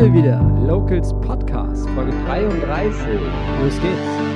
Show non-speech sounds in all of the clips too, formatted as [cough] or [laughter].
wir wieder. Locals Podcast, Folge 33. Los geht's.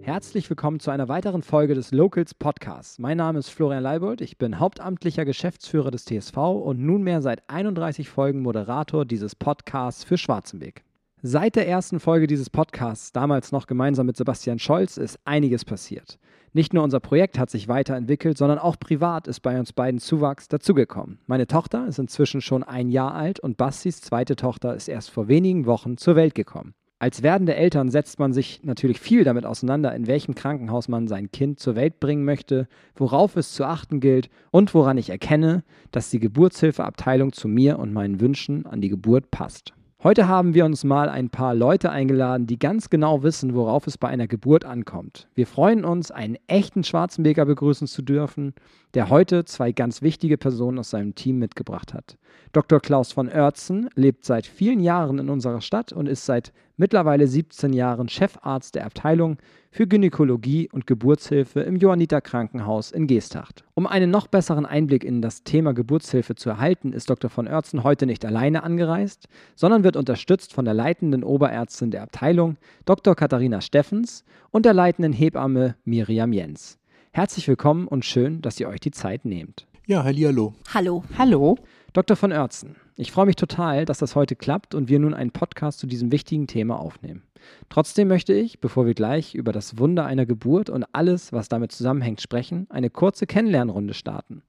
Herzlich willkommen zu einer weiteren Folge des Locals Podcasts. Mein Name ist Florian Leibold, ich bin hauptamtlicher Geschäftsführer des TSV und nunmehr seit 31 Folgen Moderator dieses Podcasts für Schwarzenbeek. Seit der ersten Folge dieses Podcasts, damals noch gemeinsam mit Sebastian Scholz, ist einiges passiert. Nicht nur unser Projekt hat sich weiterentwickelt, sondern auch privat ist bei uns beiden Zuwachs dazugekommen. Meine Tochter ist inzwischen schon ein Jahr alt und Bastis zweite Tochter ist erst vor wenigen Wochen zur Welt gekommen. Als werdende Eltern setzt man sich natürlich viel damit auseinander, in welchem Krankenhaus man sein Kind zur Welt bringen möchte, worauf es zu achten gilt und woran ich erkenne, dass die Geburtshilfeabteilung zu mir und meinen Wünschen an die Geburt passt. Heute haben wir uns mal ein paar Leute eingeladen, die ganz genau wissen, worauf es bei einer Geburt ankommt. Wir freuen uns, einen echten Schwarzenbeker begrüßen zu dürfen, der heute zwei ganz wichtige Personen aus seinem Team mitgebracht hat. Dr. Klaus von Oertzen lebt seit vielen Jahren in unserer Stadt und ist seit mittlerweile 17 Jahren Chefarzt der Abteilung für Gynäkologie und Geburtshilfe im Johanniter Krankenhaus in Geesthacht. Um einen noch besseren Einblick in das Thema Geburtshilfe zu erhalten, ist Dr. von Oertzen heute nicht alleine angereist, sondern wird unterstützt von der leitenden Oberärztin der Abteilung, Dr. Katharina Steffens, und der leitenden Hebamme Miriam Jens. Herzlich willkommen und schön, dass ihr euch die Zeit nehmt. Ja, hallo. Hallo. Hallo. Dr. von Oertzen, ich freue mich total, dass das heute klappt und wir nun einen Podcast zu diesem wichtigen Thema aufnehmen. Trotzdem möchte ich, bevor wir gleich über das Wunder einer Geburt und alles, was damit zusammenhängt, sprechen, eine kurze Kennenlernrunde starten.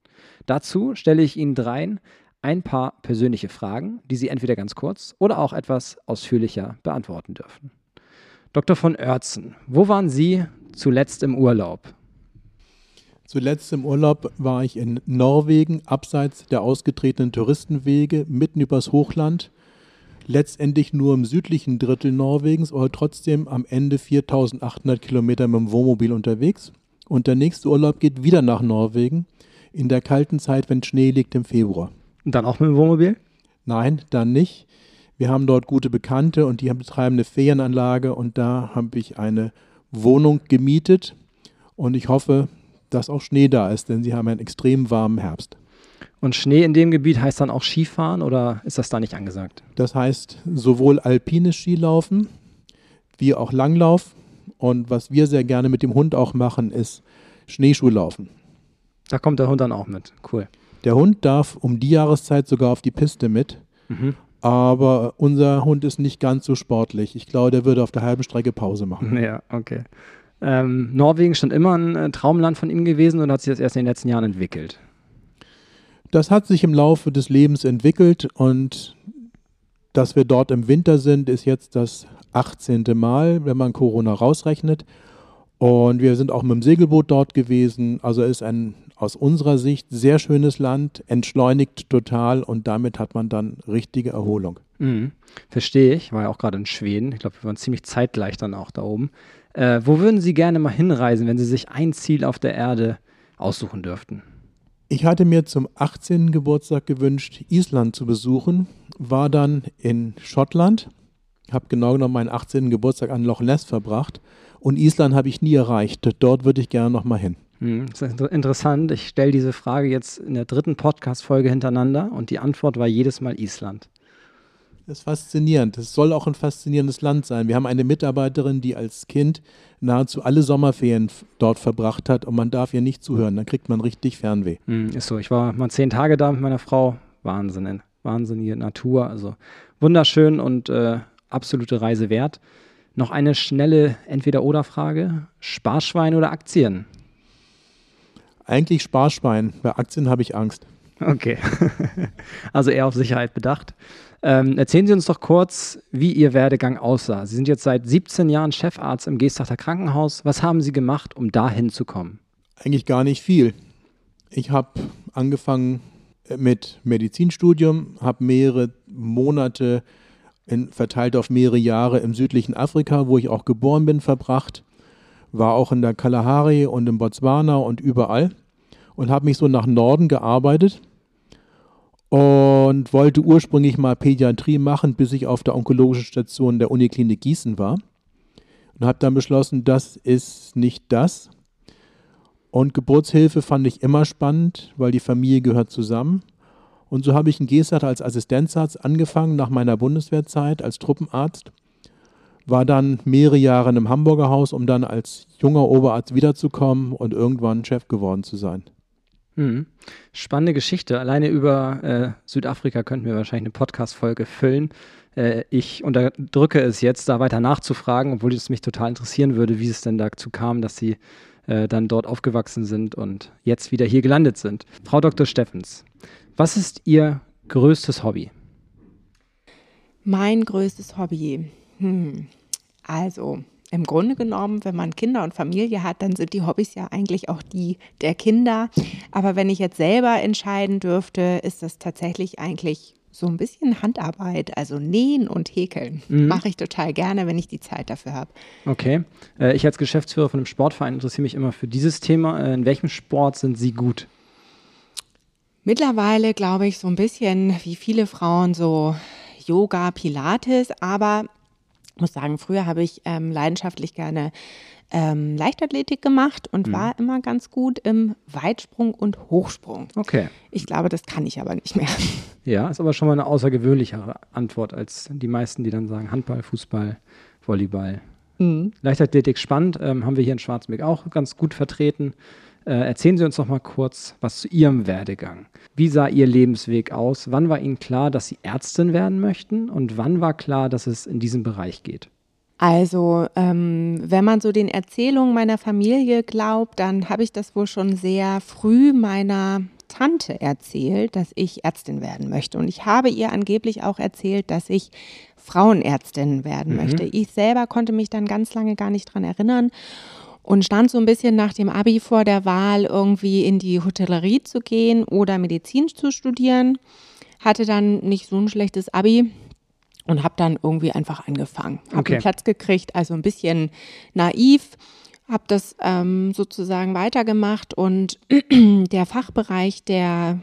Dazu stelle ich Ihnen dreien ein paar persönliche Fragen, die Sie entweder ganz kurz oder auch etwas ausführlicher beantworten dürfen. Dr. von Oertzen, wo waren Sie zuletzt im Urlaub? Zuletzt im Urlaub war ich in Norwegen, abseits der ausgetretenen Touristenwege, mitten übers Hochland. Letztendlich nur im südlichen Drittel Norwegens, aber trotzdem am Ende 4800 Kilometer mit dem Wohnmobil unterwegs. Und der nächste Urlaub geht wieder nach Norwegen, in der kalten Zeit, wenn Schnee liegt im Februar. Und dann auch mit dem Wohnmobil? Nein, dann nicht. Wir haben dort gute Bekannte und die betreiben eine Ferienanlage und da habe ich eine Wohnung gemietet und ich hoffe, dass auch Schnee da ist, denn sie haben einen extrem warmen Herbst. Und Schnee in dem Gebiet heißt dann auch Skifahren oder ist das da nicht angesagt? Das heißt sowohl alpines Skilaufen wie auch Langlauf. Und was wir sehr gerne mit dem Hund auch machen, ist Schneeschuhlaufen. Da kommt der Hund dann auch mit. Cool. Der Hund darf um die Jahreszeit sogar auf die Piste mit. Mhm. Aber unser Hund ist nicht ganz so sportlich. Ich glaube, der würde auf der halben Strecke Pause machen. [laughs] Ja, okay. Ähm, Norwegen schon immer ein äh, Traumland von Ihnen gewesen oder hat sich das erst in den letzten Jahren entwickelt? Das hat sich im Laufe des Lebens entwickelt und dass wir dort im Winter sind, ist jetzt das 18. Mal, wenn man Corona rausrechnet. Und wir sind auch mit dem Segelboot dort gewesen. Also ist ein aus unserer Sicht sehr schönes Land, entschleunigt total und damit hat man dann richtige Erholung. Mhm. Verstehe ich, war ja auch gerade in Schweden. Ich glaube, wir waren ziemlich zeitgleich dann auch da oben. Äh, wo würden Sie gerne mal hinreisen, wenn Sie sich ein Ziel auf der Erde aussuchen dürften? Ich hatte mir zum 18. Geburtstag gewünscht, Island zu besuchen, war dann in Schottland, habe genau genommen meinen 18. Geburtstag an Loch Ness verbracht und Island habe ich nie erreicht. Dort würde ich gerne noch mal hin. Hm, das ist interessant. Ich stelle diese Frage jetzt in der dritten Podcast-Folge hintereinander und die Antwort war jedes Mal Island. Das ist faszinierend. Es soll auch ein faszinierendes Land sein. Wir haben eine Mitarbeiterin, die als Kind nahezu alle Sommerferien dort verbracht hat und man darf ihr nicht zuhören. Dann kriegt man richtig Fernweh. Mm, ist so. Ich war mal zehn Tage da mit meiner Frau. Wahnsinn. Wahnsinnige Natur. Also wunderschön und äh, absolute Reise wert. Noch eine schnelle Entweder-Oder-Frage. Sparschwein oder Aktien? Eigentlich Sparschwein. Bei Aktien habe ich Angst. Okay. [laughs] also eher auf Sicherheit bedacht. Ähm, erzählen Sie uns doch kurz, wie Ihr Werdegang aussah. Sie sind jetzt seit 17 Jahren Chefarzt im Geestachter Krankenhaus. Was haben Sie gemacht, um dahin zu kommen? Eigentlich gar nicht viel. Ich habe angefangen mit Medizinstudium, habe mehrere Monate in, verteilt auf mehrere Jahre im südlichen Afrika, wo ich auch geboren bin, verbracht. War auch in der Kalahari und in Botswana und überall und habe mich so nach Norden gearbeitet und wollte ursprünglich mal Pädiatrie machen, bis ich auf der onkologischen Station der Uniklinik Gießen war. Und habe dann beschlossen, das ist nicht das. Und Geburtshilfe fand ich immer spannend, weil die Familie gehört zusammen. Und so habe ich in Geesthacht als Assistenzarzt angefangen nach meiner Bundeswehrzeit als Truppenarzt. War dann mehrere Jahre in einem Hamburger Haus, um dann als junger Oberarzt wiederzukommen und irgendwann Chef geworden zu sein. Mhm. Spannende Geschichte. Alleine über äh, Südafrika könnten wir wahrscheinlich eine Podcast-Folge füllen. Äh, ich unterdrücke es jetzt, da weiter nachzufragen, obwohl es mich total interessieren würde, wie es denn dazu kam, dass Sie äh, dann dort aufgewachsen sind und jetzt wieder hier gelandet sind. Frau Dr. Steffens, was ist Ihr größtes Hobby? Mein größtes Hobby. Hm. Also, im Grunde genommen, wenn man Kinder und Familie hat, dann sind die Hobbys ja eigentlich auch die der Kinder. Aber wenn ich jetzt selber entscheiden dürfte, ist das tatsächlich eigentlich so ein bisschen Handarbeit, also nähen und häkeln. Mhm. Mache ich total gerne, wenn ich die Zeit dafür habe. Okay. Äh, ich als Geschäftsführer von einem Sportverein interessiere mich immer für dieses Thema. Äh, in welchem Sport sind Sie gut? Mittlerweile glaube ich so ein bisschen wie viele Frauen so Yoga, Pilates, aber ich muss sagen, früher habe ich ähm, leidenschaftlich gerne ähm, Leichtathletik gemacht und mhm. war immer ganz gut im Weitsprung und Hochsprung. Okay. Ich glaube, das kann ich aber nicht mehr. Ja, ist aber schon mal eine außergewöhnlichere Antwort als die meisten, die dann sagen Handball, Fußball, Volleyball. Mhm. Leichtathletik spannend, ähm, haben wir hier in Schwarzmeck auch ganz gut vertreten. Äh, erzählen Sie uns noch mal kurz was zu Ihrem Werdegang. Wie sah Ihr Lebensweg aus? Wann war Ihnen klar, dass Sie Ärztin werden möchten? Und wann war klar, dass es in diesem Bereich geht? Also, ähm, wenn man so den Erzählungen meiner Familie glaubt, dann habe ich das wohl schon sehr früh meiner Tante erzählt, dass ich Ärztin werden möchte. Und ich habe ihr angeblich auch erzählt, dass ich Frauenärztin werden mhm. möchte. Ich selber konnte mich dann ganz lange gar nicht dran erinnern und stand so ein bisschen nach dem Abi vor der Wahl, irgendwie in die Hotellerie zu gehen oder Medizin zu studieren. Hatte dann nicht so ein schlechtes Abi und habe dann irgendwie einfach angefangen. Habe okay. einen Platz gekriegt, also ein bisschen naiv, habe das ähm, sozusagen weitergemacht und [clears throat] der Fachbereich der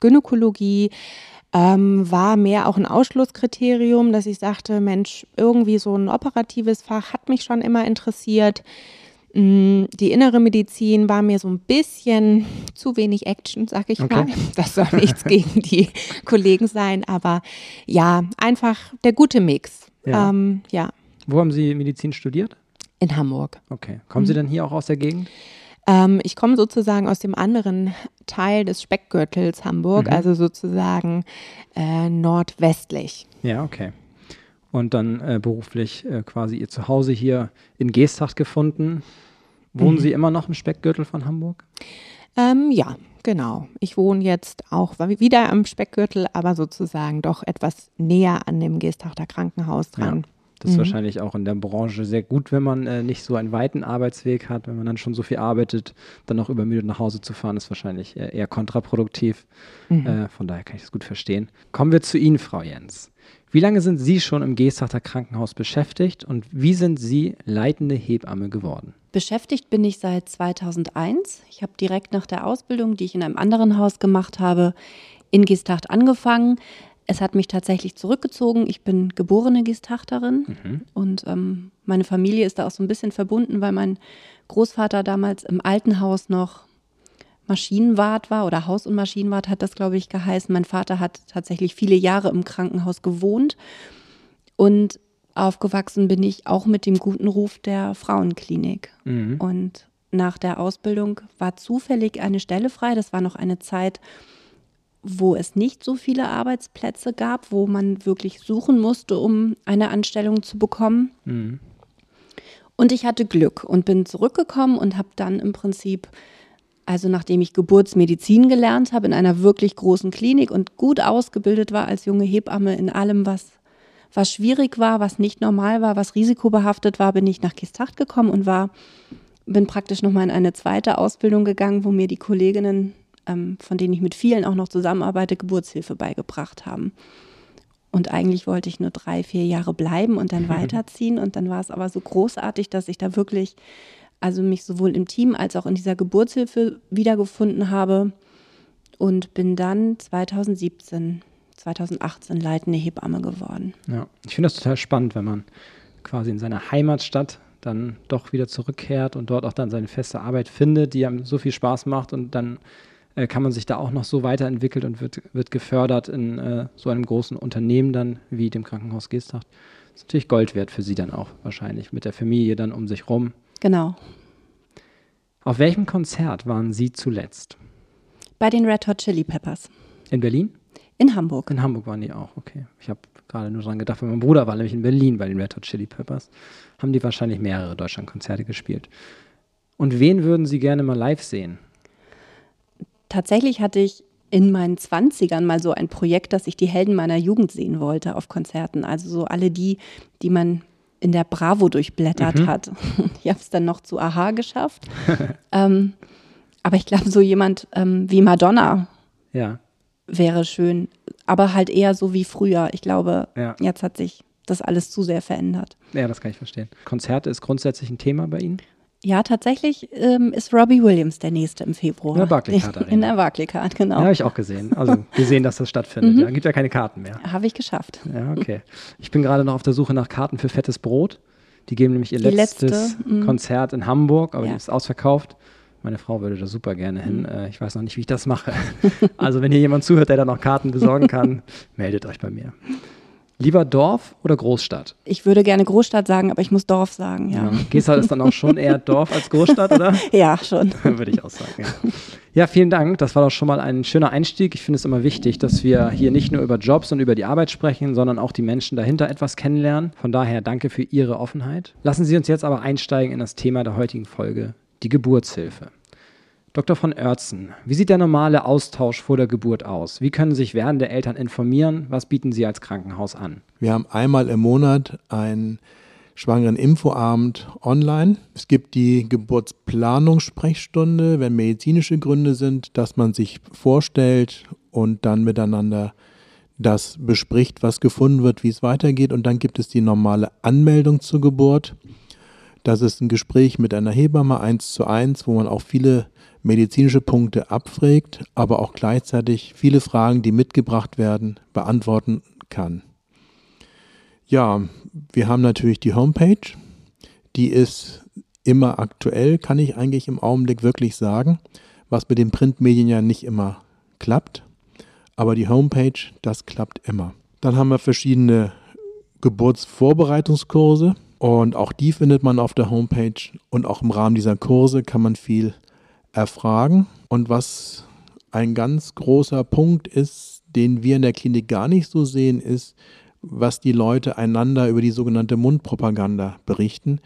Gynäkologie ähm, war mehr auch ein Ausschlusskriterium, dass ich sagte, Mensch, irgendwie so ein operatives Fach hat mich schon immer interessiert. Mm, die innere Medizin war mir so ein bisschen zu wenig Action, sag ich okay. mal. Das soll nichts gegen die [laughs] Kollegen sein, aber ja, einfach der gute Mix. Ja. Ähm, ja. Wo haben Sie Medizin studiert? In Hamburg. Okay. Kommen Sie mhm. dann hier auch aus der Gegend? Ähm, ich komme sozusagen aus dem anderen Teil des Speckgürtels Hamburg, mhm. also sozusagen äh, nordwestlich. Ja, okay und dann äh, beruflich äh, quasi ihr Zuhause hier in Geesthacht gefunden. Wohnen mhm. Sie immer noch im Speckgürtel von Hamburg? Ähm, ja, genau. Ich wohne jetzt auch wieder am Speckgürtel, aber sozusagen doch etwas näher an dem Geesthachter Krankenhaus dran. Ja. Das ist mhm. wahrscheinlich auch in der Branche sehr gut, wenn man äh, nicht so einen weiten Arbeitsweg hat, wenn man dann schon so viel arbeitet, dann noch übermüdet nach Hause zu fahren, ist wahrscheinlich eher, eher kontraproduktiv. Mhm. Äh, von daher kann ich das gut verstehen. Kommen wir zu Ihnen, Frau Jens. Wie lange sind Sie schon im Geesthachter Krankenhaus beschäftigt und wie sind Sie leitende Hebamme geworden? Beschäftigt bin ich seit 2001. Ich habe direkt nach der Ausbildung, die ich in einem anderen Haus gemacht habe, in Geesthacht angefangen. Es hat mich tatsächlich zurückgezogen. Ich bin geborene Geestachterin mhm. und ähm, meine Familie ist da auch so ein bisschen verbunden, weil mein Großvater damals im alten Haus noch Maschinenwart war oder Haus- und Maschinenwart hat das, glaube ich, geheißen. Mein Vater hat tatsächlich viele Jahre im Krankenhaus gewohnt und aufgewachsen bin ich auch mit dem guten Ruf der Frauenklinik. Mhm. Und nach der Ausbildung war zufällig eine Stelle frei. Das war noch eine Zeit, wo es nicht so viele Arbeitsplätze gab, wo man wirklich suchen musste, um eine Anstellung zu bekommen. Mhm. Und ich hatte Glück und bin zurückgekommen und habe dann im Prinzip also nachdem ich Geburtsmedizin gelernt habe in einer wirklich großen Klinik und gut ausgebildet war als junge Hebamme in allem, was, was schwierig war, was nicht normal war, was risikobehaftet war, bin ich nach Kistacht gekommen und war, bin praktisch nochmal in eine zweite Ausbildung gegangen, wo mir die Kolleginnen, ähm, von denen ich mit vielen auch noch zusammenarbeite, Geburtshilfe beigebracht haben. Und eigentlich wollte ich nur drei, vier Jahre bleiben und dann [laughs] weiterziehen. Und dann war es aber so großartig, dass ich da wirklich also mich sowohl im Team als auch in dieser Geburtshilfe wiedergefunden habe und bin dann 2017, 2018 leitende Hebamme geworden. Ja, ich finde das total spannend, wenn man quasi in seiner Heimatstadt dann doch wieder zurückkehrt und dort auch dann seine feste Arbeit findet, die einem so viel Spaß macht und dann äh, kann man sich da auch noch so weiterentwickelt und wird, wird gefördert in äh, so einem großen Unternehmen dann wie dem Krankenhaus Geesthacht. Das ist natürlich Gold wert für Sie dann auch wahrscheinlich, mit der Familie dann um sich rum. Genau. Auf welchem Konzert waren Sie zuletzt? Bei den Red Hot Chili Peppers. In Berlin? In Hamburg. In Hamburg waren die auch, okay. Ich habe gerade nur dran gedacht, weil mein Bruder war nämlich in Berlin bei den Red Hot Chili Peppers. Haben die wahrscheinlich mehrere Deutschlandkonzerte gespielt. Und wen würden Sie gerne mal live sehen? Tatsächlich hatte ich in meinen Zwanzigern mal so ein Projekt, dass ich die Helden meiner Jugend sehen wollte auf Konzerten. Also so alle die, die man in der Bravo durchblättert Mhm. hat. [laughs] Ich habe es dann noch zu Aha geschafft. [laughs] ähm, aber ich glaube, so jemand ähm, wie Madonna Ja, wäre schön. Aber halt eher so wie früher. Ich glaube, Ja. jetzt hat sich das alles zu sehr verändert. ja, das kann ich verstehen. Konzerte ist grundsätzlich ein Thema bei Ihnen? Ja, tatsächlich ähm, ist Robbie Williams der nächste im Februar. In der Barclaycard Arena. [laughs] In der Barclaycard, genau. Ja, habe ich auch gesehen. Also [laughs] gesehen, dass das stattfindet. Ja, gibt ja keine Karten mehr. Habe ich geschafft. Ja, okay. Ich bin gerade noch auf der Suche nach Karten für fettes Brot. Die geben nämlich ihr Die letztes letzte, mhm. Konzert in Hamburg, aber Ja. die ist ausverkauft. Meine Frau würde da super gerne hin. Äh, Ich weiß noch nicht, wie ich das mache. [laughs] Also, wenn hier jemand zuhört, der da noch Karten besorgen kann, meldet euch bei mir. Lieber Dorf oder Großstadt? Ich würde gerne Großstadt sagen, aber ich muss Dorf sagen, ja. Gesal ist dann auch schon eher Dorf als Großstadt, oder? [laughs] Ja, schon. [laughs] Würde ich auch sagen. Ja. ja, vielen Dank. Das war doch schon mal ein schöner Einstieg. Ich finde es immer wichtig, dass wir hier nicht nur über Jobs und über die Arbeit sprechen, sondern auch die Menschen dahinter etwas kennenlernen. Von daher danke für Ihre Offenheit. Lassen Sie uns jetzt aber einsteigen in das Thema der heutigen Folge, die Geburtshilfe. Dr. von Oertzen, wie sieht der normale Austausch vor der Geburt aus? Wie können sich werdende Eltern informieren? Was bieten Sie als Krankenhaus an? Wir haben einmal im Monat einen schwangeren Infoabend online. Es gibt die Geburtsplanungssprechstunde, wenn medizinische Gründe sind, dass man sich vorstellt und dann miteinander das bespricht, was gefunden wird, wie es weitergeht. Und dann gibt es die normale Anmeldung zur Geburt. Das ist ein Gespräch mit einer Hebamme eins zu eins, wo man auch viele medizinische Punkte abfragt, aber auch gleichzeitig viele Fragen, die mitgebracht werden, beantworten kann. Ja, wir haben natürlich die Homepage. Die ist immer aktuell, kann ich eigentlich im Augenblick wirklich sagen, was mit den Printmedien ja nicht immer klappt. Aber die Homepage, das klappt immer. Dann haben wir verschiedene Geburtsvorbereitungskurse und auch die findet man auf der Homepage und auch im Rahmen dieser Kurse kann man viel erfragen. Und was ein ganz großer Punkt ist, den wir in der Klinik gar nicht so sehen, ist, was die Leute einander über die sogenannte Mundpropaganda berichten.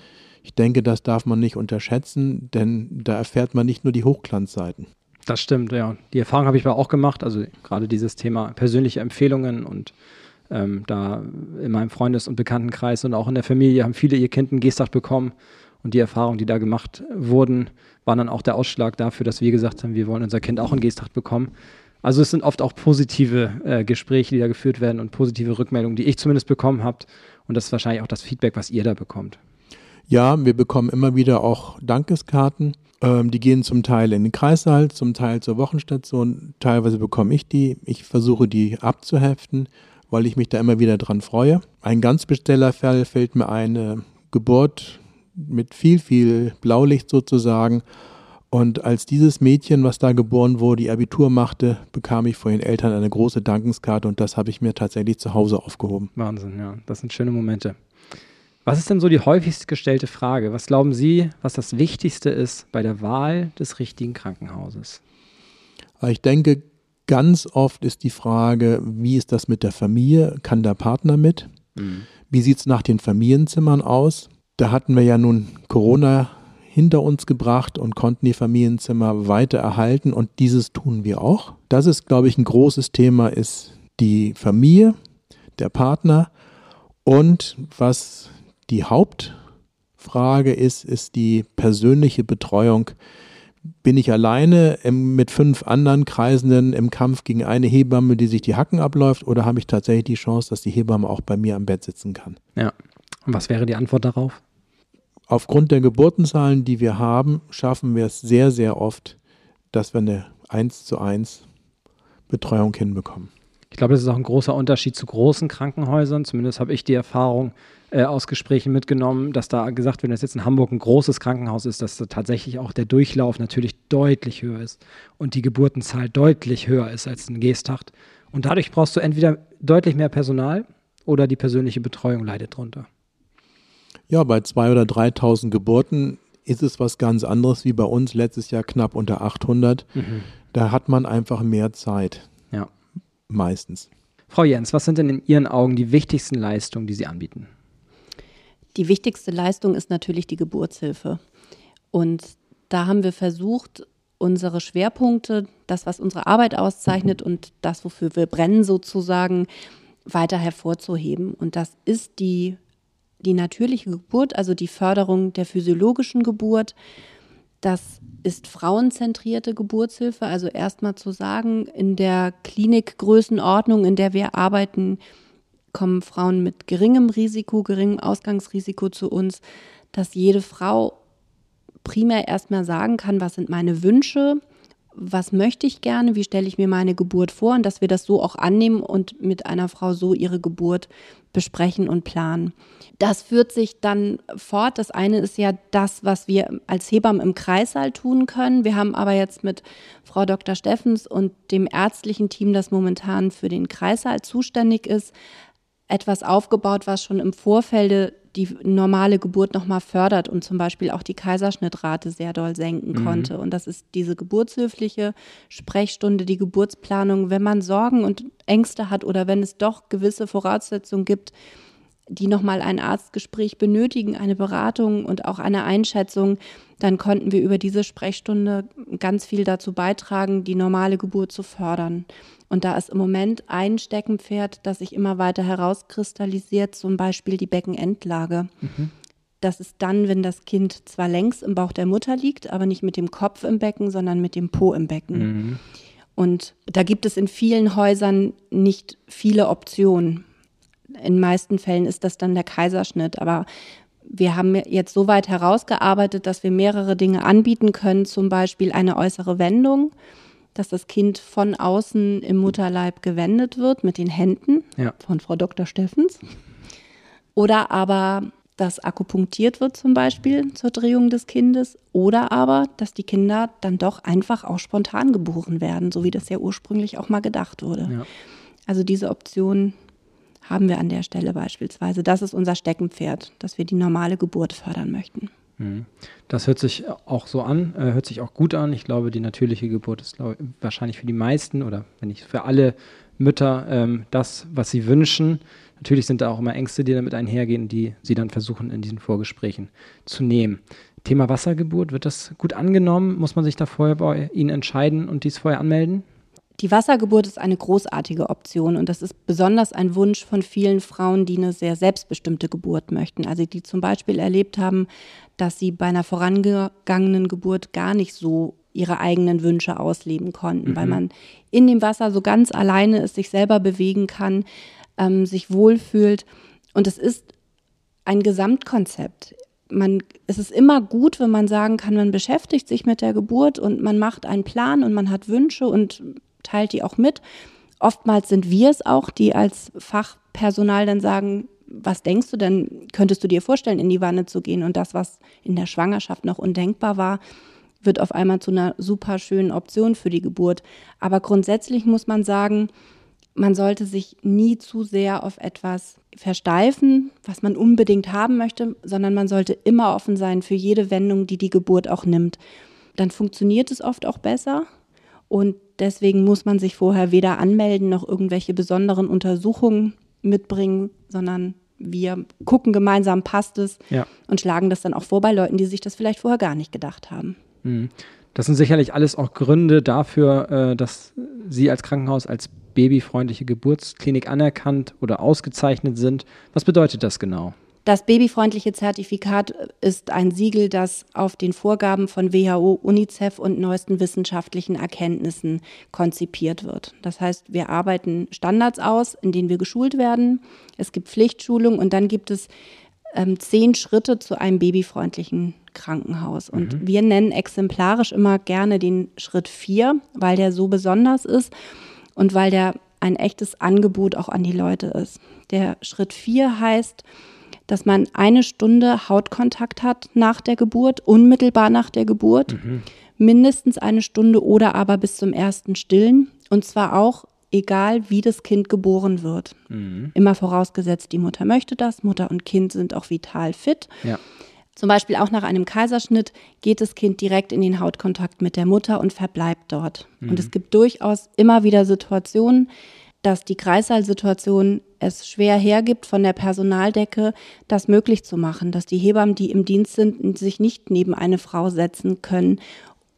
Ich denke, das darf man nicht unterschätzen, denn da erfährt man nicht nur die Hochglanzseiten. Das stimmt, ja. Die Erfahrung habe ich aber auch gemacht. Also gerade dieses Thema persönliche Empfehlungen und ähm, da in meinem Freundes- und Bekanntenkreis und auch in der Familie haben viele ihr Kind einen Gestach bekommen. Und die Erfahrungen, die da gemacht wurden, waren dann auch der Ausschlag dafür, dass wir gesagt haben, wir wollen unser Kind auch einen Gestach bekommen. Also es sind oft auch positive äh, Gespräche, die da geführt werden und positive Rückmeldungen, die ich zumindest bekommen habe. Und das ist wahrscheinlich auch das Feedback, was ihr da bekommt. Ja, wir bekommen immer wieder auch Dankeskarten. Ähm, die gehen zum Teil in den Kreissaal, zum Teil zur Wochenstation. Teilweise bekomme ich die. Ich versuche die abzuheften, weil ich mich da immer wieder dran freue. Ein ganz spezieller Fall fällt mir eine Geburt mit viel, viel Blaulicht sozusagen. Und als dieses Mädchen, was da geboren wurde, die Abitur machte, bekam ich von den Eltern eine große Dankenskarte und das habe ich mir tatsächlich zu Hause aufgehoben. Wahnsinn, ja. Das sind schöne Momente. Was ist denn so die häufigst gestellte Frage? Was glauben Sie, was das Wichtigste ist bei der Wahl des richtigen Krankenhauses? Ich denke, ganz oft ist die Frage, wie ist das mit der Familie? Kann der Partner mit? Wie sieht es nach den Familienzimmern aus? Da hatten wir ja nun Corona hinter uns gebracht und konnten die Familienzimmer weiter erhalten und dieses tun wir auch. Das ist, glaube ich, ein großes Thema, ist die Familie, der Partner und was die Hauptfrage ist, ist die persönliche Betreuung. Bin ich alleine im, mit fünf anderen Kreisenden im Kampf gegen eine Hebamme, die sich die Hacken abläuft, oder habe ich tatsächlich die Chance, dass die Hebamme auch bei mir am Bett sitzen kann? Ja. Und was wäre die Antwort darauf? Aufgrund der Geburtenzahlen, die wir haben, schaffen wir es sehr, sehr oft, dass wir eine 1 zu 1 Betreuung hinbekommen. Ich glaube, das ist auch ein großer Unterschied zu großen Krankenhäusern. Zumindest habe ich die Erfahrung äh, aus Gesprächen mitgenommen, dass da gesagt wird, dass jetzt in Hamburg ein großes Krankenhaus ist, dass da tatsächlich auch der Durchlauf natürlich deutlich höher ist und die Geburtenzahl deutlich höher ist als in Geesthacht. Und dadurch brauchst du entweder deutlich mehr Personal oder die persönliche Betreuung leidet drunter. Ja, bei 2.000 oder 3.000 Geburten ist es was ganz anderes wie bei uns letztes Jahr knapp unter 800. Mhm. Da hat man einfach mehr Zeit. Meistens. Frau Jens, was sind denn in Ihren Augen die wichtigsten Leistungen, die Sie anbieten? Die wichtigste Leistung ist natürlich die Geburtshilfe. Und da haben wir versucht, unsere Schwerpunkte, das, was unsere Arbeit auszeichnet und das, wofür wir brennen sozusagen, weiter hervorzuheben. Und das ist die die natürliche Geburt, also die Förderung der physiologischen Geburt. Das ist frauenzentrierte Geburtshilfe, also erstmal zu sagen, in der Klinikgrößenordnung, in der wir arbeiten, kommen Frauen mit geringem Risiko, geringem Ausgangsrisiko zu uns, dass jede Frau primär erstmal sagen kann, was sind meine Wünsche, was möchte ich gerne, wie stelle ich mir meine Geburt vor und dass wir das so auch annehmen und mit einer Frau so ihre Geburt besprechen und planen. Das führt sich dann fort. Das eine ist ja das, was wir als Hebammen im Kreissaal tun können. Wir haben aber jetzt mit Frau Dr. Steffens und dem ärztlichen Team, das momentan für den Kreissaal zuständig ist, etwas aufgebaut, was schon im Vorfeld die normale Geburt nochmal fördert und zum Beispiel auch die Kaiserschnittrate sehr doll senken mhm. konnte. Und das ist diese geburtshilfliche Sprechstunde, die Geburtsplanung, wenn man Sorgen und Ängste hat oder wenn es doch gewisse Voraussetzungen gibt, die nochmal ein Arztgespräch benötigen, eine Beratung und auch eine Einschätzung, dann konnten wir über diese Sprechstunde ganz viel dazu beitragen, die normale Geburt zu fördern. Und da ist im Moment ein Steckenpferd, das sich immer weiter herauskristallisiert, zum Beispiel die Beckenendlage. Mhm. Das ist dann, wenn das Kind zwar längs im Bauch der Mutter liegt, aber nicht mit dem Kopf im Becken, sondern mit dem Po im Becken. Mhm. Und da gibt es in vielen Häusern nicht viele Optionen. In meisten Fällen ist das dann der Kaiserschnitt. Aber wir haben jetzt so weit herausgearbeitet, dass wir mehrere Dinge anbieten können, zum Beispiel eine äußere Wendung dass das Kind von außen im Mutterleib gewendet wird mit den Händen ja. von Frau Dr. Steffens. Oder aber, dass akupunktiert wird zum Beispiel zur Drehung des Kindes. Oder aber, dass die Kinder dann doch einfach auch spontan geboren werden, so wie das ja ursprünglich auch mal gedacht wurde. Ja. Also diese Option haben wir an der Stelle beispielsweise. Das ist unser Steckenpferd, dass wir die normale Geburt fördern möchten. Mhm. Das hört sich auch so an, äh, hört sich auch gut an. Ich glaube, die natürliche Geburt ist glaub, wahrscheinlich für die meisten oder wenn nicht für alle Mütter ähm, das, was sie wünschen. Natürlich sind da auch immer Ängste, die damit einhergehen, die sie dann versuchen in diesen Vorgesprächen zu nehmen. Thema Wassergeburt, wird das gut angenommen? Muss man sich da vorher bei Ihnen entscheiden und dies vorher anmelden? Die Wassergeburt ist eine großartige Option und das ist besonders ein Wunsch von vielen Frauen, die eine sehr selbstbestimmte Geburt möchten. Also die zum Beispiel erlebt haben, dass sie bei einer vorangegangenen Geburt gar nicht so ihre eigenen Wünsche ausleben konnten, mhm. weil man in dem Wasser so ganz alleine ist, sich selber bewegen kann, ähm, sich wohlfühlt. Und es ist ein Gesamtkonzept. Man, es ist immer gut, wenn man sagen kann, man beschäftigt sich mit der Geburt und man macht einen Plan und man hat Wünsche und teilt die auch mit. Oftmals sind wir es auch, die als Fachpersonal dann sagen, was denkst du denn, könntest du dir vorstellen, in die Wanne zu gehen? Und das, was in der Schwangerschaft noch undenkbar war, wird auf einmal zu einer super schönen Option für die Geburt. Aber grundsätzlich muss man sagen, man sollte sich nie zu sehr auf etwas versteifen, was man unbedingt haben möchte, sondern man sollte immer offen sein für jede Wendung, die die Geburt auch nimmt. Dann funktioniert es oft auch besser und deswegen muss man sich vorher weder anmelden noch irgendwelche besonderen Untersuchungen mitbringen, sondern wir gucken gemeinsam, passt es ja. und schlagen das dann auch vor bei Leuten, die sich das vielleicht vorher gar nicht gedacht haben. Mhm. Das sind sicherlich alles auch Gründe dafür, äh, dass Sie als Krankenhaus als babyfreundliche Geburtsklinik anerkannt oder ausgezeichnet sind. Was bedeutet das genau? Das babyfreundliche Zertifikat ist ein Siegel, das auf den Vorgaben von WHO, UNICEF und neuesten wissenschaftlichen Erkenntnissen konzipiert wird. Das heißt, wir arbeiten Standards aus, in denen wir geschult werden. Es gibt Pflichtschulung und dann gibt es ähm, zehn Schritte zu einem babyfreundlichen Krankenhaus. Und mhm. wir nennen exemplarisch immer gerne den Schritt vier, weil der so besonders ist und weil der ein echtes Angebot auch an die Leute ist. Der Schritt 4 heißt, dass man eine Stunde Hautkontakt hat nach der Geburt, unmittelbar nach der Geburt, mhm. mindestens eine Stunde oder aber bis zum ersten Stillen. Und zwar auch egal, wie das Kind geboren wird. Mhm. Immer vorausgesetzt, die Mutter möchte das. Mutter und Kind sind auch vital fit. Ja. Zum Beispiel auch nach einem Kaiserschnitt geht das Kind direkt in den Hautkontakt mit der Mutter und verbleibt dort. Mhm. Und es gibt durchaus immer wieder Situationen, dass die Kreissaalsituation es schwer hergibt, von der Personaldecke das möglich zu machen, dass die Hebammen, die im Dienst sind, sich nicht neben eine Frau setzen können,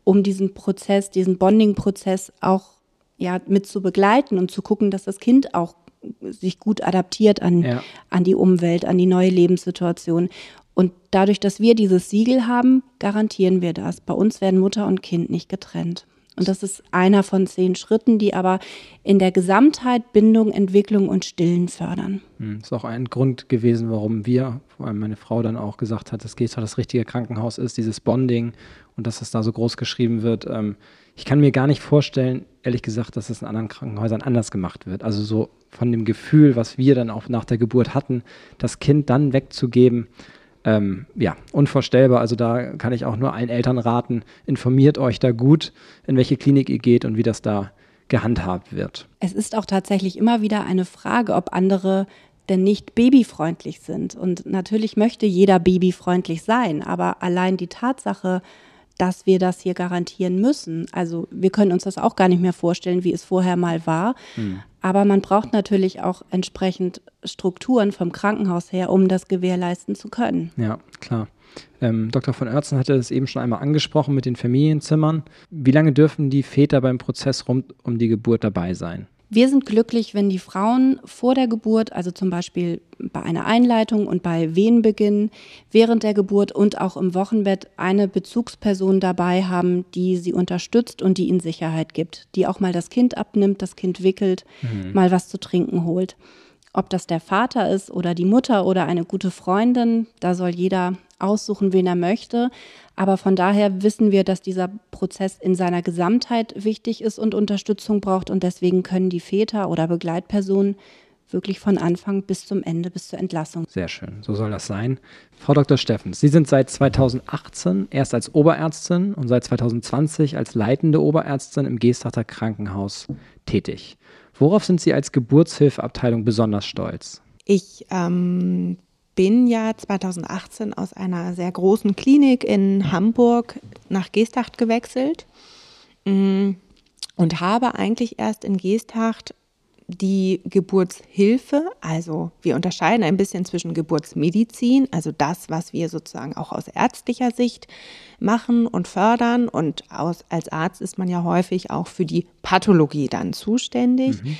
um diesen Prozess, diesen Bonding-Prozess auch ja, mit zu begleiten und zu gucken, dass das Kind auch sich gut adaptiert an, ja. an die Umwelt, an die neue Lebenssituation. Und dadurch, dass wir dieses Siegel haben, garantieren wir das. Bei uns werden Mutter und Kind nicht getrennt. Und das ist einer von zehn Schritten, die aber in der Gesamtheit Bindung, Entwicklung und Stillen fördern. Das hm, ist auch ein Grund gewesen, warum wir, vor allem meine Frau dann auch gesagt hat, dass GESA das richtige Krankenhaus ist, dieses Bonding und dass es da so groß geschrieben wird. Ähm, ich kann mir gar nicht vorstellen, ehrlich gesagt, dass es in anderen Krankenhäusern anders gemacht wird. Also so von dem Gefühl, was wir dann auch nach der Geburt hatten, das Kind dann wegzugeben, ähm, ja, unvorstellbar. Also da kann ich auch nur allen Eltern raten, informiert euch da gut, in welche Klinik ihr geht und wie das da gehandhabt wird. Es ist auch tatsächlich immer wieder eine Frage, ob andere denn nicht babyfreundlich sind. Und natürlich möchte jeder babyfreundlich sein, aber allein die Tatsache, dass wir das hier garantieren müssen. Also wir können uns das auch gar nicht mehr vorstellen, wie es vorher mal war. Mhm. Aber man braucht natürlich auch entsprechend Strukturen vom Krankenhaus her, um das gewährleisten zu können. Ja, klar. Ähm, Dr. von Oertzen hatte es eben schon einmal angesprochen mit den Familienzimmern. Wie lange dürfen die Väter beim Prozess rund um die Geburt dabei sein? Wir sind glücklich, wenn die Frauen vor der Geburt, also zum Beispiel bei einer Einleitung und bei Wehenbeginn, während der Geburt und auch im Wochenbett eine Bezugsperson dabei haben, die sie unterstützt und die ihnen Sicherheit gibt, die auch mal das Kind abnimmt, das Kind wickelt, mhm. mal was zu trinken holt. Ob das der Vater ist oder die Mutter oder eine gute Freundin, da soll jeder aussuchen, wen er möchte. Aber von daher wissen wir, dass dieser Prozess in seiner Gesamtheit wichtig ist und Unterstützung braucht. Und deswegen können die Väter oder Begleitpersonen wirklich von Anfang bis zum Ende, bis zur Entlassung. Sehr schön, so soll das sein. Frau Dr. Steffens, Sie sind seit 2018 erst als Oberärztin und seit 2020 als leitende Oberärztin im Geestachter Krankenhaus tätig. Worauf sind Sie als Geburtshilfeabteilung besonders stolz? Ich ähm, bin ja 2018 aus einer sehr großen Klinik in Hamburg nach Geesthacht gewechselt mm, und habe eigentlich erst in Geesthacht die Geburtshilfe, also wir unterscheiden ein bisschen zwischen Geburtsmedizin, also das, was wir sozusagen auch aus ärztlicher Sicht machen und fördern. Und aus, als Arzt ist man ja häufig auch für die Pathologie dann zuständig. Mhm.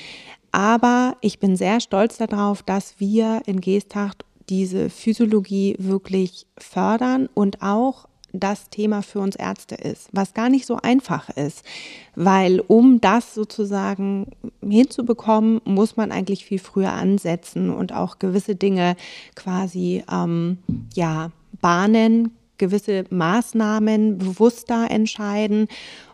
Aber ich bin sehr stolz darauf, dass wir in Geesthacht diese Physiologie wirklich fördern und auch das Thema für uns Ärzte ist, was gar nicht so einfach ist, weil um das sozusagen hinzubekommen, muss man eigentlich viel früher ansetzen und auch gewisse Dinge quasi ähm, ja bahnen, gewisse Maßnahmen bewusster entscheiden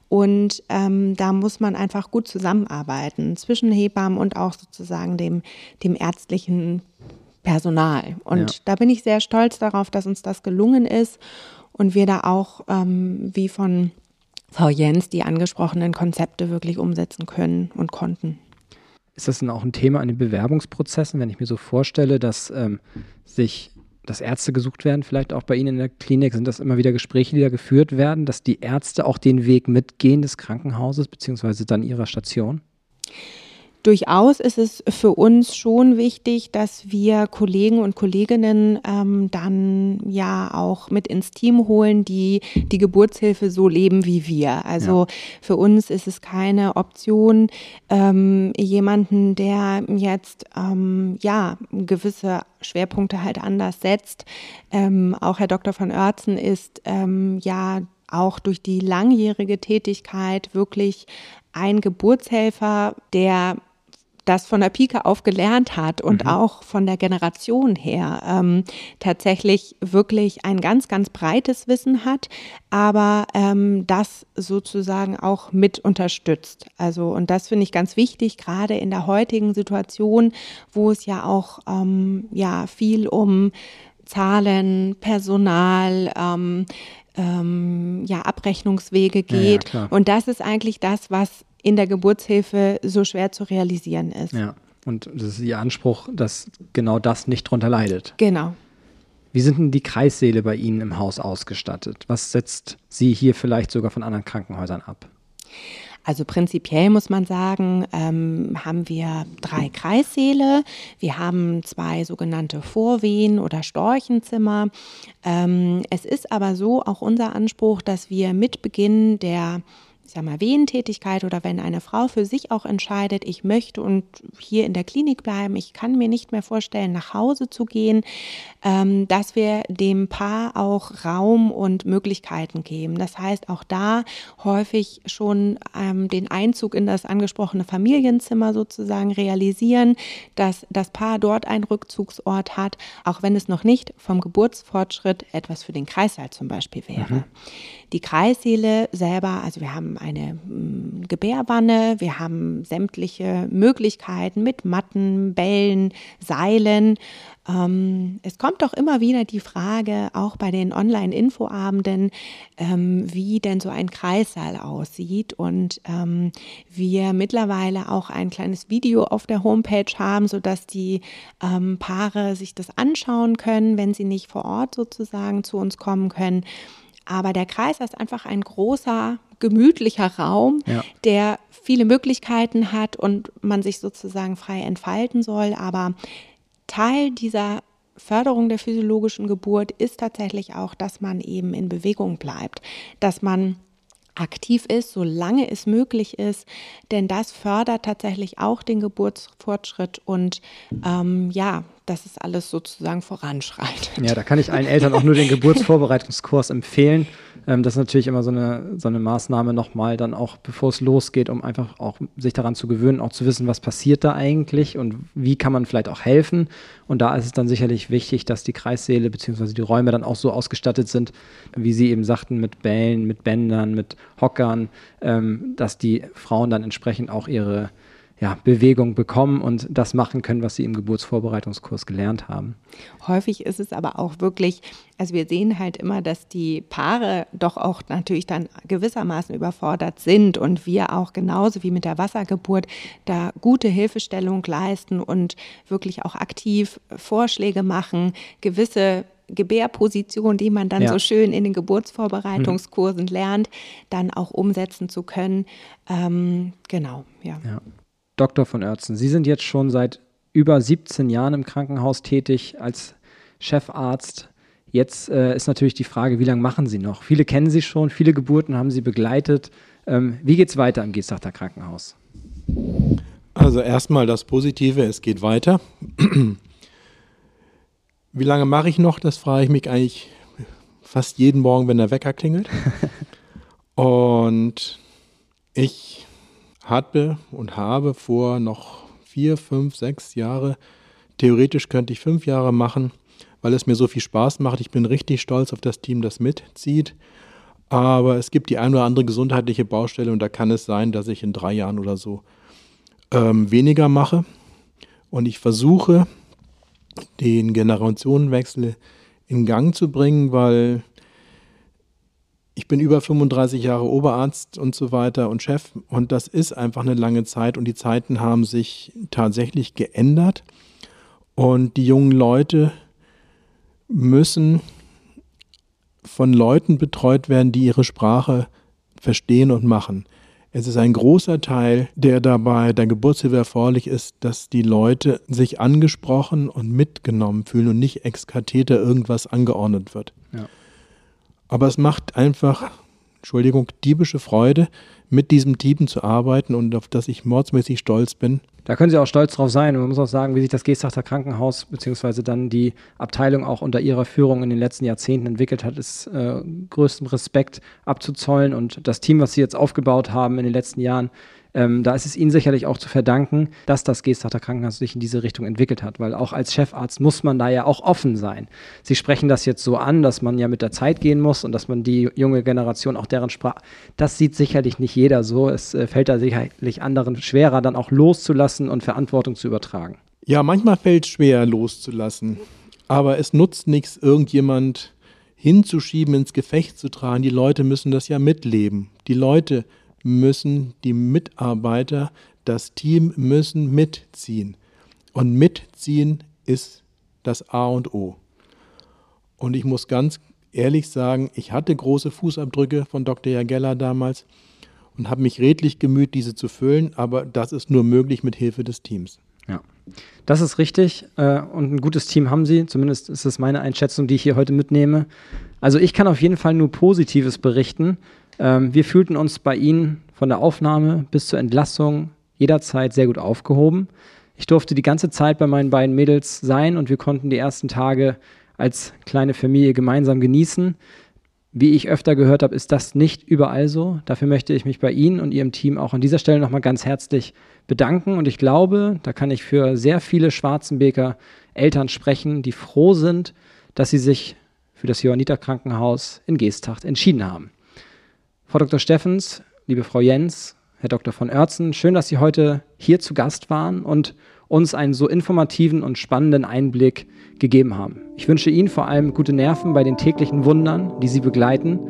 und ähm, da muss man einfach gut zusammenarbeiten zwischen Hebammen und auch sozusagen dem, dem ärztlichen Personal. Und ja. da bin ich sehr stolz darauf, dass uns das gelungen ist und wir da auch, ähm, wie von Frau Jens, die angesprochenen Konzepte wirklich umsetzen können und konnten. Ist das denn auch ein Thema an den Bewerbungsprozessen, wenn ich mir so vorstelle, dass ähm, sich dass Ärzte gesucht werden, vielleicht auch bei Ihnen in der Klinik, sind das immer wieder Gespräche, die da geführt werden, dass die Ärzte auch den Weg mitgehen des Krankenhauses beziehungsweise dann ihrer Station? Durchaus ist es für uns schon wichtig, dass wir Kollegen und Kolleginnen ähm, dann ja auch mit ins Team holen, die die Geburtshilfe so leben wie wir. Also ja. für uns ist es keine Option, ähm, jemanden, der jetzt ähm, ja gewisse Schwerpunkte halt anders setzt. Ähm, auch Herr Dr. von Oertzen ist ähm, ja auch durch die langjährige Tätigkeit wirklich ein Geburtshelfer, der das von der Pike auf gelernt hat und mhm. auch von der Generation her ähm, tatsächlich wirklich ein ganz, ganz breites Wissen hat, aber ähm, das sozusagen auch mit unterstützt. Also, und das finde ich ganz wichtig, gerade in der heutigen Situation, wo es ja auch ähm, ja, viel um Zahlen, Personal, ähm, ähm, ja, Abrechnungswege geht. Ja, ja, und das ist eigentlich das, was in der Geburtshilfe so schwer zu realisieren ist. Ja, und das ist Ihr Anspruch, dass genau das nicht drunter leidet. Genau. Wie sind denn die Kreissäle bei Ihnen im Haus ausgestattet? Was setzt Sie hier vielleicht sogar von anderen Krankenhäusern ab? Also prinzipiell muss man sagen, ähm, haben wir drei Kreissäle. Wir haben zwei sogenannte Vorwehen oder Storchenzimmer. Ähm, es ist aber so auch unser Anspruch, dass wir mit Beginn der ich sag mal, Wehentätigkeit oder wenn eine Frau für sich auch entscheidet, ich möchte und hier in der Klinik bleiben, ich kann mir nicht mehr vorstellen, nach Hause zu gehen, ähm, dass wir dem Paar auch Raum und Möglichkeiten geben. Das heißt, auch da häufig schon ähm, den Einzug in das angesprochene Familienzimmer sozusagen realisieren, dass das Paar dort einen Rückzugsort hat, auch wenn es noch nicht vom Geburtsfortschritt etwas für den Kreißsaal zum Beispiel wäre. Mhm. Die Kreissäle selber, also wir haben eine mm, Gebärwanne, wir haben sämtliche Möglichkeiten mit Matten, Bällen, Seilen. Ähm, es kommt doch immer wieder die Frage, auch bei den Online-Infoabenden, ähm, wie denn so ein Kreissaal aussieht. Und ähm, wir mittlerweile auch ein kleines Video auf der Homepage haben, sodass die ähm, Paare sich das anschauen können, wenn sie nicht vor Ort sozusagen zu uns kommen können. Aber der Kreis ist einfach ein großer, gemütlicher Raum, ja. der viele Möglichkeiten hat und man sich sozusagen frei entfalten soll. Aber Teil dieser Förderung der physiologischen Geburt ist tatsächlich auch, dass man eben in Bewegung bleibt, dass man aktiv ist, solange es möglich ist, denn das fördert tatsächlich auch den Geburtsfortschritt und ähm, ja, dass es alles sozusagen voranschreitet. Ja, da kann ich allen Eltern auch nur den [laughs] Geburtsvorbereitungskurs empfehlen. Ähm, das ist natürlich immer so eine, so eine Maßnahme nochmal dann auch, bevor es losgeht, um einfach auch sich daran zu gewöhnen, auch zu wissen, was passiert da eigentlich und wie kann man vielleicht auch helfen. Und da ist es dann sicherlich wichtig, dass die Kreissäle bzw. die Räume dann auch so ausgestattet sind, wie Sie eben sagten, mit Bällen, mit Bändern, mit Hockern, ähm, dass die Frauen dann entsprechend auch ihre ja, Bewegung bekommen und das machen können, was sie im Geburtsvorbereitungskurs gelernt haben. Häufig ist es aber auch wirklich, also wir sehen halt immer, dass die Paare doch auch natürlich dann gewissermaßen überfordert sind und wir auch genauso wie mit der Wassergeburt da gute Hilfestellung leisten und wirklich auch aktiv Vorschläge machen, gewisse Gebärposition, die man dann ja. so schön in den Geburtsvorbereitungskursen mhm. lernt, dann auch umsetzen zu können. Ähm, genau, ja. ja. Dr. von Oertzen, Sie sind jetzt schon seit über 17 Jahren im Krankenhaus tätig als Chefarzt. Jetzt äh, ist natürlich die Frage, wie lange machen Sie noch? Viele kennen Sie schon, viele Geburten haben Sie begleitet. Ähm, wie geht es weiter im Geestachter Krankenhaus? Also erstmal das Positive, es geht weiter. [clears throat] Wie lange mache ich noch? Das frage ich mich eigentlich fast jeden Morgen, wenn der Wecker klingelt. [laughs] Und ich hatte und habe vor noch vier, fünf, sechs Jahre, theoretisch könnte ich fünf Jahre machen, weil es mir so viel Spaß macht. Ich bin richtig stolz auf das Team, das mitzieht. Aber es gibt die ein oder andere gesundheitliche Baustelle und da kann es sein, dass ich in drei Jahren oder so ähm, weniger mache. Und ich versuche, den Generationenwechsel in Gang zu bringen, weil ich bin über 35 Jahre Oberarzt und so weiter und Chef und das ist einfach eine lange Zeit und die Zeiten haben sich tatsächlich geändert und die jungen Leute müssen von Leuten betreut werden, die ihre Sprache verstehen und machen. Es ist ein großer Teil, der dabei der Geburtshilfe erforderlich ist, dass die Leute sich angesprochen und mitgenommen fühlen und nicht ex catheta irgendwas angeordnet wird. Aber es macht einfach, Entschuldigung, diebische Freude, mit diesem Team zu arbeiten und auf das ich mordsmäßig stolz bin. Da können Sie auch stolz drauf sein. Und man muss auch sagen, wie sich das Geestachter Krankenhaus beziehungsweise dann die Abteilung auch unter Ihrer Führung in den letzten Jahrzehnten entwickelt hat, ist äh, größtem Respekt abzuzollen. Und das Team, was Sie jetzt aufgebaut haben in den letzten Jahren, Ähm, da ist es Ihnen sicherlich auch zu verdanken, dass das Geesthachter Krankenhaus sich in diese Richtung entwickelt hat, weil auch als Chefarzt muss man da ja auch offen sein. Sie sprechen das jetzt so an, dass man ja mit der Zeit gehen muss und dass man die junge Generation auch deren Sprache, das sieht sicherlich nicht jeder so. Es äh, fällt da sicherlich anderen schwerer, dann auch loszulassen und Verantwortung zu übertragen. Ja, manchmal fällt es schwer loszulassen, aber es nutzt nichts, irgendjemand hinzuschieben, ins Gefecht zu tragen. Die Leute müssen das ja mitleben. Die Leute müssen, die Mitarbeiter, das Team müssen mitziehen. Und mitziehen ist das A und O. Und ich muss ganz ehrlich sagen, ich hatte große Fußabdrücke von Dr. Jagella damals und habe mich redlich gemüht, diese zu füllen, aber das ist nur möglich mit Hilfe des Teams. Ja, das ist richtig. Äh, und ein gutes Team haben sie. Zumindest ist es meine Einschätzung, die ich hier heute mitnehme. Also ich kann auf jeden Fall nur Positives berichten. Ähm, wir fühlten uns bei Ihnen von der Aufnahme bis zur Entlassung jederzeit sehr gut aufgehoben. Ich durfte die ganze Zeit bei meinen beiden Mädels sein und wir konnten die ersten Tage als kleine Familie gemeinsam genießen. Wie ich öfter gehört habe, ist das nicht überall so. Dafür möchte ich mich bei Ihnen und Ihrem Team auch an dieser Stelle nochmal ganz herzlich bedanken. Und ich glaube, da kann ich für sehr viele Schwarzenbeker Eltern sprechen, die froh sind, dass sie sich für das Johanniter Krankenhaus in Geesthacht entschieden haben. Frau Dr. Steffens, liebe Frau Jens, Herr Dr. von Oertzen, schön, dass Sie heute hier zu Gast waren und uns einen so informativen und spannenden Einblick gegeben haben. Ich wünsche Ihnen vor allem gute Nerven bei den täglichen Wundern, die Sie begleiten.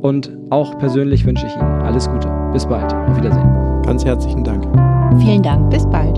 Und auch persönlich wünsche ich Ihnen alles Gute. Bis bald. Auf Wiedersehen. Ganz herzlichen Dank. Vielen Dank. Bis bald.